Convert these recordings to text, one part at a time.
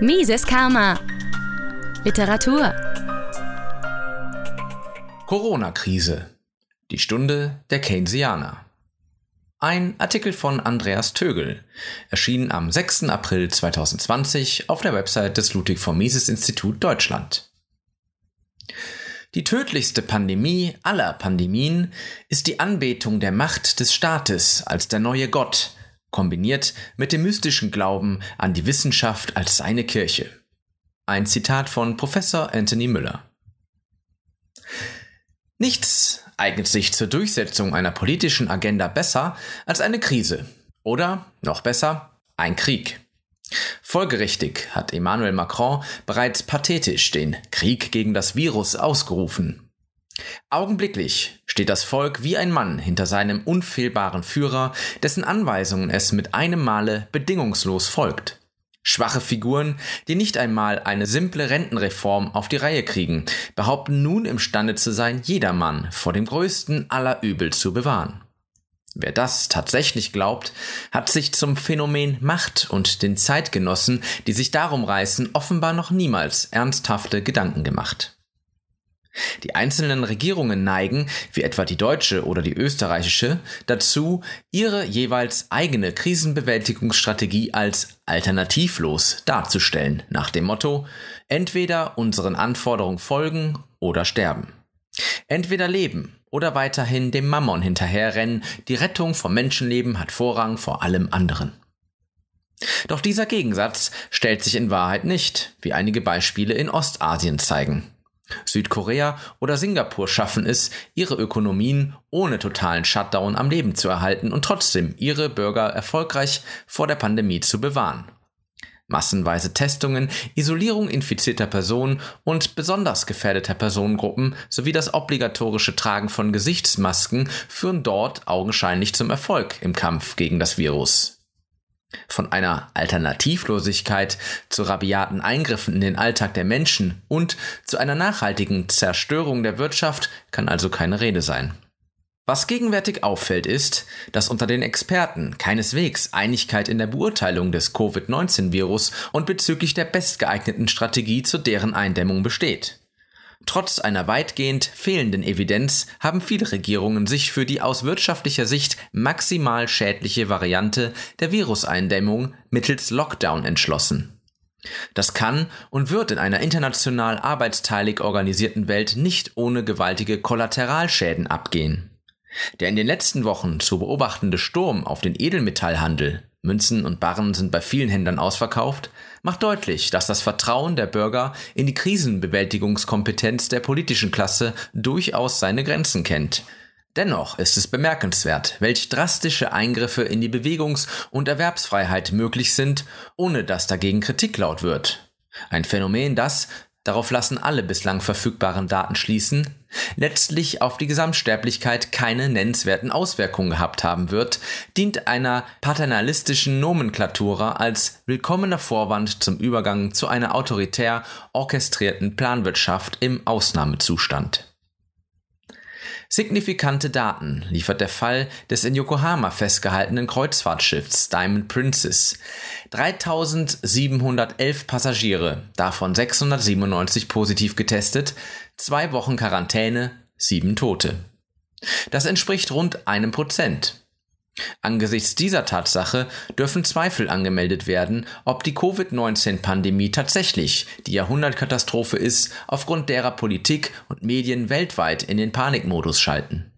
Mises Karma. Literatur. Corona-Krise. Die Stunde der Keynesianer. Ein Artikel von Andreas Tögel, erschien am 6. April 2020 auf der Website des Ludwig von Mises Institut Deutschland. Die tödlichste Pandemie aller Pandemien ist die Anbetung der Macht des Staates als der neue Gott, kombiniert mit dem mystischen Glauben an die Wissenschaft als seine Kirche. Ein Zitat von Professor Anthony Müller. Nichts eignet sich zur Durchsetzung einer politischen Agenda besser als eine Krise oder, noch besser, ein Krieg. Folgerichtig hat Emmanuel Macron bereits pathetisch den Krieg gegen das Virus ausgerufen. Augenblicklich steht das Volk wie ein Mann hinter seinem unfehlbaren Führer, dessen Anweisungen es mit einem Male bedingungslos folgt. Schwache Figuren, die nicht einmal eine simple Rentenreform auf die Reihe kriegen, behaupten nun imstande zu sein, jedermann vor dem größten aller Übel zu bewahren. Wer das tatsächlich glaubt, hat sich zum Phänomen Macht und den Zeitgenossen, die sich darum reißen, offenbar noch niemals ernsthafte Gedanken gemacht. Die einzelnen Regierungen neigen, wie etwa die deutsche oder die österreichische, dazu, ihre jeweils eigene Krisenbewältigungsstrategie als alternativlos darzustellen, nach dem Motto entweder unseren Anforderungen folgen oder sterben. Entweder leben oder weiterhin dem Mammon hinterherrennen, die Rettung vom Menschenleben hat Vorrang vor allem anderen. Doch dieser Gegensatz stellt sich in Wahrheit nicht, wie einige Beispiele in Ostasien zeigen. Südkorea oder Singapur schaffen es, ihre Ökonomien ohne totalen Shutdown am Leben zu erhalten und trotzdem ihre Bürger erfolgreich vor der Pandemie zu bewahren. Massenweise Testungen, Isolierung infizierter Personen und besonders gefährdeter Personengruppen sowie das obligatorische Tragen von Gesichtsmasken führen dort augenscheinlich zum Erfolg im Kampf gegen das Virus. Von einer Alternativlosigkeit zu rabiaten Eingriffen in den Alltag der Menschen und zu einer nachhaltigen Zerstörung der Wirtschaft kann also keine Rede sein. Was gegenwärtig auffällt, ist, dass unter den Experten keineswegs Einigkeit in der Beurteilung des Covid-19-Virus und bezüglich der bestgeeigneten Strategie zu deren Eindämmung besteht. Trotz einer weitgehend fehlenden Evidenz haben viele Regierungen sich für die aus wirtschaftlicher Sicht maximal schädliche Variante der Viruseindämmung mittels Lockdown entschlossen. Das kann und wird in einer international arbeitsteilig organisierten Welt nicht ohne gewaltige Kollateralschäden abgehen. Der in den letzten Wochen zu beobachtende Sturm auf den Edelmetallhandel Münzen und Barren sind bei vielen Händlern ausverkauft, macht deutlich, dass das Vertrauen der Bürger in die Krisenbewältigungskompetenz der politischen Klasse durchaus seine Grenzen kennt. Dennoch ist es bemerkenswert, welch drastische Eingriffe in die Bewegungs- und Erwerbsfreiheit möglich sind, ohne dass dagegen Kritik laut wird. Ein Phänomen, das, darauf lassen alle bislang verfügbaren Daten schließen, letztlich auf die Gesamtsterblichkeit keine nennenswerten Auswirkungen gehabt haben wird, dient einer paternalistischen Nomenklatura als willkommener Vorwand zum Übergang zu einer autoritär orchestrierten Planwirtschaft im Ausnahmezustand. Signifikante Daten liefert der Fall des in Yokohama festgehaltenen Kreuzfahrtschiffs Diamond Princess. 3711 Passagiere, davon 697 positiv getestet, zwei Wochen Quarantäne, sieben Tote. Das entspricht rund einem Prozent. Angesichts dieser Tatsache dürfen Zweifel angemeldet werden, ob die Covid-19-Pandemie tatsächlich die Jahrhundertkatastrophe ist, aufgrund derer Politik und Medien weltweit in den Panikmodus schalten.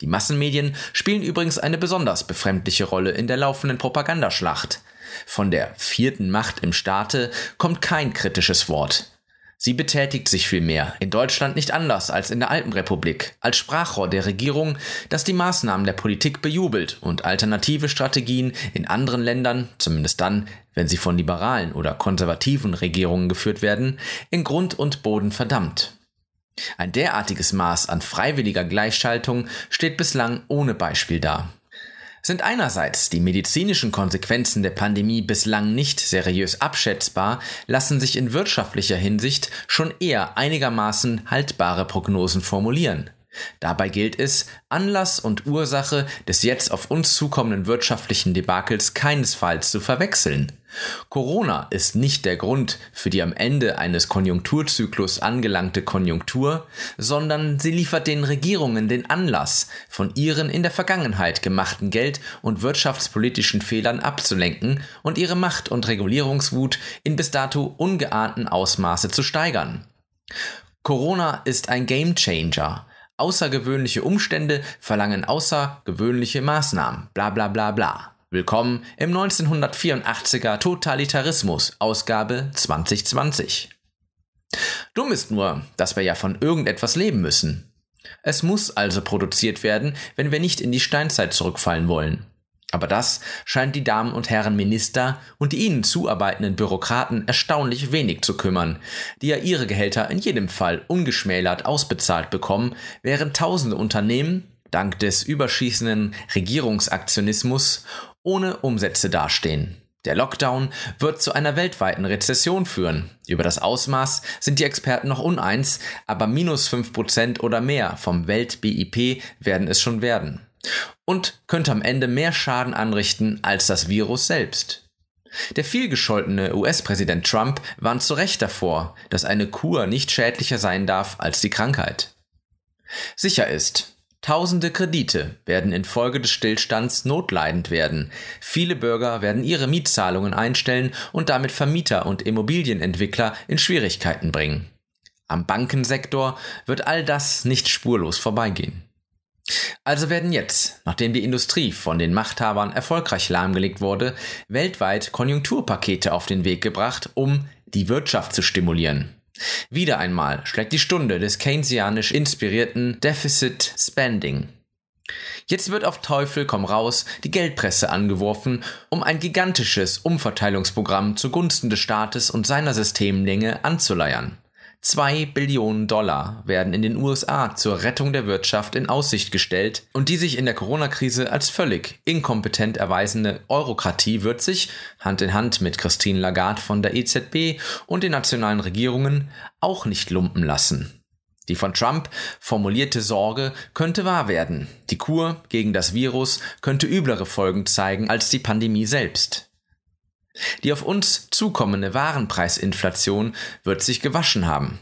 Die Massenmedien spielen übrigens eine besonders befremdliche Rolle in der laufenden Propagandaschlacht. Von der vierten Macht im Staate kommt kein kritisches Wort. Sie betätigt sich vielmehr, in Deutschland nicht anders als in der Alpenrepublik, als Sprachrohr der Regierung, das die Maßnahmen der Politik bejubelt und alternative Strategien in anderen Ländern, zumindest dann, wenn sie von liberalen oder konservativen Regierungen geführt werden, in Grund und Boden verdammt. Ein derartiges Maß an freiwilliger Gleichschaltung steht bislang ohne Beispiel da sind einerseits die medizinischen Konsequenzen der Pandemie bislang nicht seriös abschätzbar, lassen sich in wirtschaftlicher Hinsicht schon eher einigermaßen haltbare Prognosen formulieren. Dabei gilt es, Anlass und Ursache des jetzt auf uns zukommenden wirtschaftlichen Debakels keinesfalls zu verwechseln. Corona ist nicht der Grund für die am Ende eines Konjunkturzyklus angelangte Konjunktur, sondern sie liefert den Regierungen den Anlass, von ihren in der Vergangenheit gemachten Geld- und wirtschaftspolitischen Fehlern abzulenken und ihre Macht- und Regulierungswut in bis dato ungeahnten Ausmaße zu steigern. Corona ist ein Gamechanger, Außergewöhnliche Umstände verlangen außergewöhnliche Maßnahmen. Bla bla bla bla. Willkommen im 1984er Totalitarismus, Ausgabe 2020. Dumm ist nur, dass wir ja von irgendetwas leben müssen. Es muss also produziert werden, wenn wir nicht in die Steinzeit zurückfallen wollen. Aber das scheint die Damen und Herren Minister und die ihnen zuarbeitenden Bürokraten erstaunlich wenig zu kümmern, die ja ihre Gehälter in jedem Fall ungeschmälert ausbezahlt bekommen, während tausende Unternehmen, dank des überschießenden Regierungsaktionismus, ohne Umsätze dastehen. Der Lockdown wird zu einer weltweiten Rezession führen. Über das Ausmaß sind die Experten noch uneins, aber minus 5% oder mehr vom Welt-BIP werden es schon werden und könnte am Ende mehr Schaden anrichten als das Virus selbst. Der vielgescholtene US-Präsident Trump warnt zu Recht davor, dass eine Kur nicht schädlicher sein darf als die Krankheit. Sicher ist, Tausende Kredite werden infolge des Stillstands notleidend werden. Viele Bürger werden ihre Mietzahlungen einstellen und damit Vermieter und Immobilienentwickler in Schwierigkeiten bringen. Am Bankensektor wird all das nicht spurlos vorbeigehen. Also werden jetzt, nachdem die Industrie von den Machthabern erfolgreich lahmgelegt wurde, weltweit Konjunkturpakete auf den Weg gebracht, um die Wirtschaft zu stimulieren. Wieder einmal schlägt die Stunde des keynesianisch inspirierten Deficit Spending. Jetzt wird auf Teufel komm raus die Geldpresse angeworfen, um ein gigantisches Umverteilungsprogramm zugunsten des Staates und seiner Systemlänge anzuleiern. Zwei Billionen Dollar werden in den USA zur Rettung der Wirtschaft in Aussicht gestellt und die sich in der Corona-Krise als völlig inkompetent erweisende Eurokratie wird sich, Hand in Hand mit Christine Lagarde von der EZB und den nationalen Regierungen, auch nicht lumpen lassen. Die von Trump formulierte Sorge könnte wahr werden. Die Kur gegen das Virus könnte üblere Folgen zeigen als die Pandemie selbst. Die auf uns zukommende Warenpreisinflation wird sich gewaschen haben.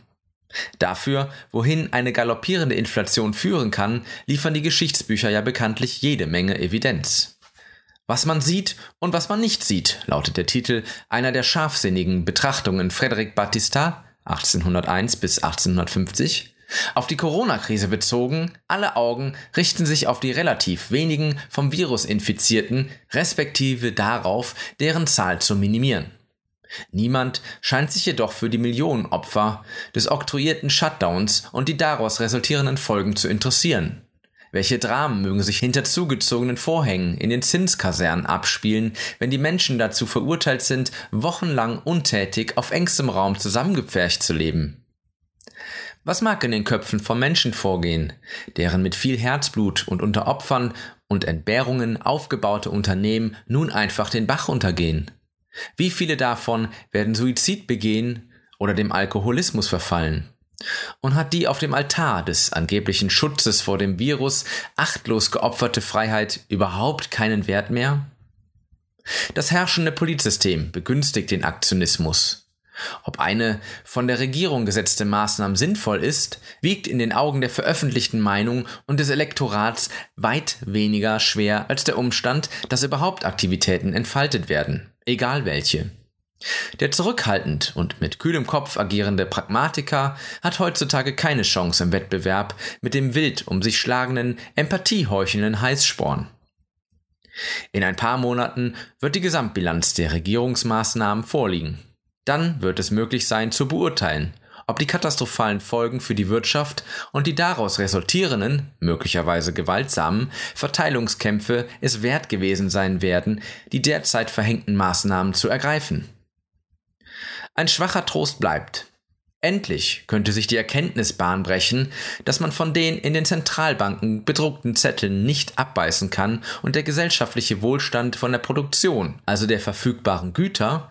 Dafür, wohin eine galoppierende Inflation führen kann, liefern die Geschichtsbücher ja bekanntlich jede Menge Evidenz. Was man sieht und was man nicht sieht, lautet der Titel einer der scharfsinnigen Betrachtungen Frédéric Battista 1801 bis 1850 auf die Corona-Krise bezogen, alle Augen richten sich auf die relativ wenigen vom Virus infizierten, respektive darauf, deren Zahl zu minimieren. Niemand scheint sich jedoch für die Millionen Opfer des oktroyierten Shutdowns und die daraus resultierenden Folgen zu interessieren. Welche Dramen mögen sich hinter zugezogenen Vorhängen in den Zinskasernen abspielen, wenn die Menschen dazu verurteilt sind, wochenlang untätig auf engstem Raum zusammengepfercht zu leben? Was mag in den Köpfen von Menschen vorgehen, deren mit viel Herzblut und unter Opfern und Entbehrungen aufgebaute Unternehmen nun einfach den Bach untergehen? Wie viele davon werden Suizid begehen oder dem Alkoholismus verfallen? Und hat die auf dem Altar des angeblichen Schutzes vor dem Virus achtlos geopferte Freiheit überhaupt keinen Wert mehr? Das herrschende Polizsystem begünstigt den Aktionismus. Ob eine von der Regierung gesetzte Maßnahme sinnvoll ist, wiegt in den Augen der veröffentlichten Meinung und des Elektorats weit weniger schwer als der Umstand, dass überhaupt Aktivitäten entfaltet werden, egal welche. Der zurückhaltend und mit kühlem Kopf agierende Pragmatiker hat heutzutage keine Chance im Wettbewerb mit dem wild um sich schlagenden, empathieheuchelnden Heißsporn. In ein paar Monaten wird die Gesamtbilanz der Regierungsmaßnahmen vorliegen. Dann wird es möglich sein zu beurteilen, ob die katastrophalen Folgen für die Wirtschaft und die daraus resultierenden, möglicherweise gewaltsamen, Verteilungskämpfe es wert gewesen sein werden, die derzeit verhängten Maßnahmen zu ergreifen. Ein schwacher Trost bleibt. Endlich könnte sich die Erkenntnis Bahn brechen, dass man von den in den Zentralbanken bedruckten Zetteln nicht abbeißen kann und der gesellschaftliche Wohlstand von der Produktion, also der verfügbaren Güter,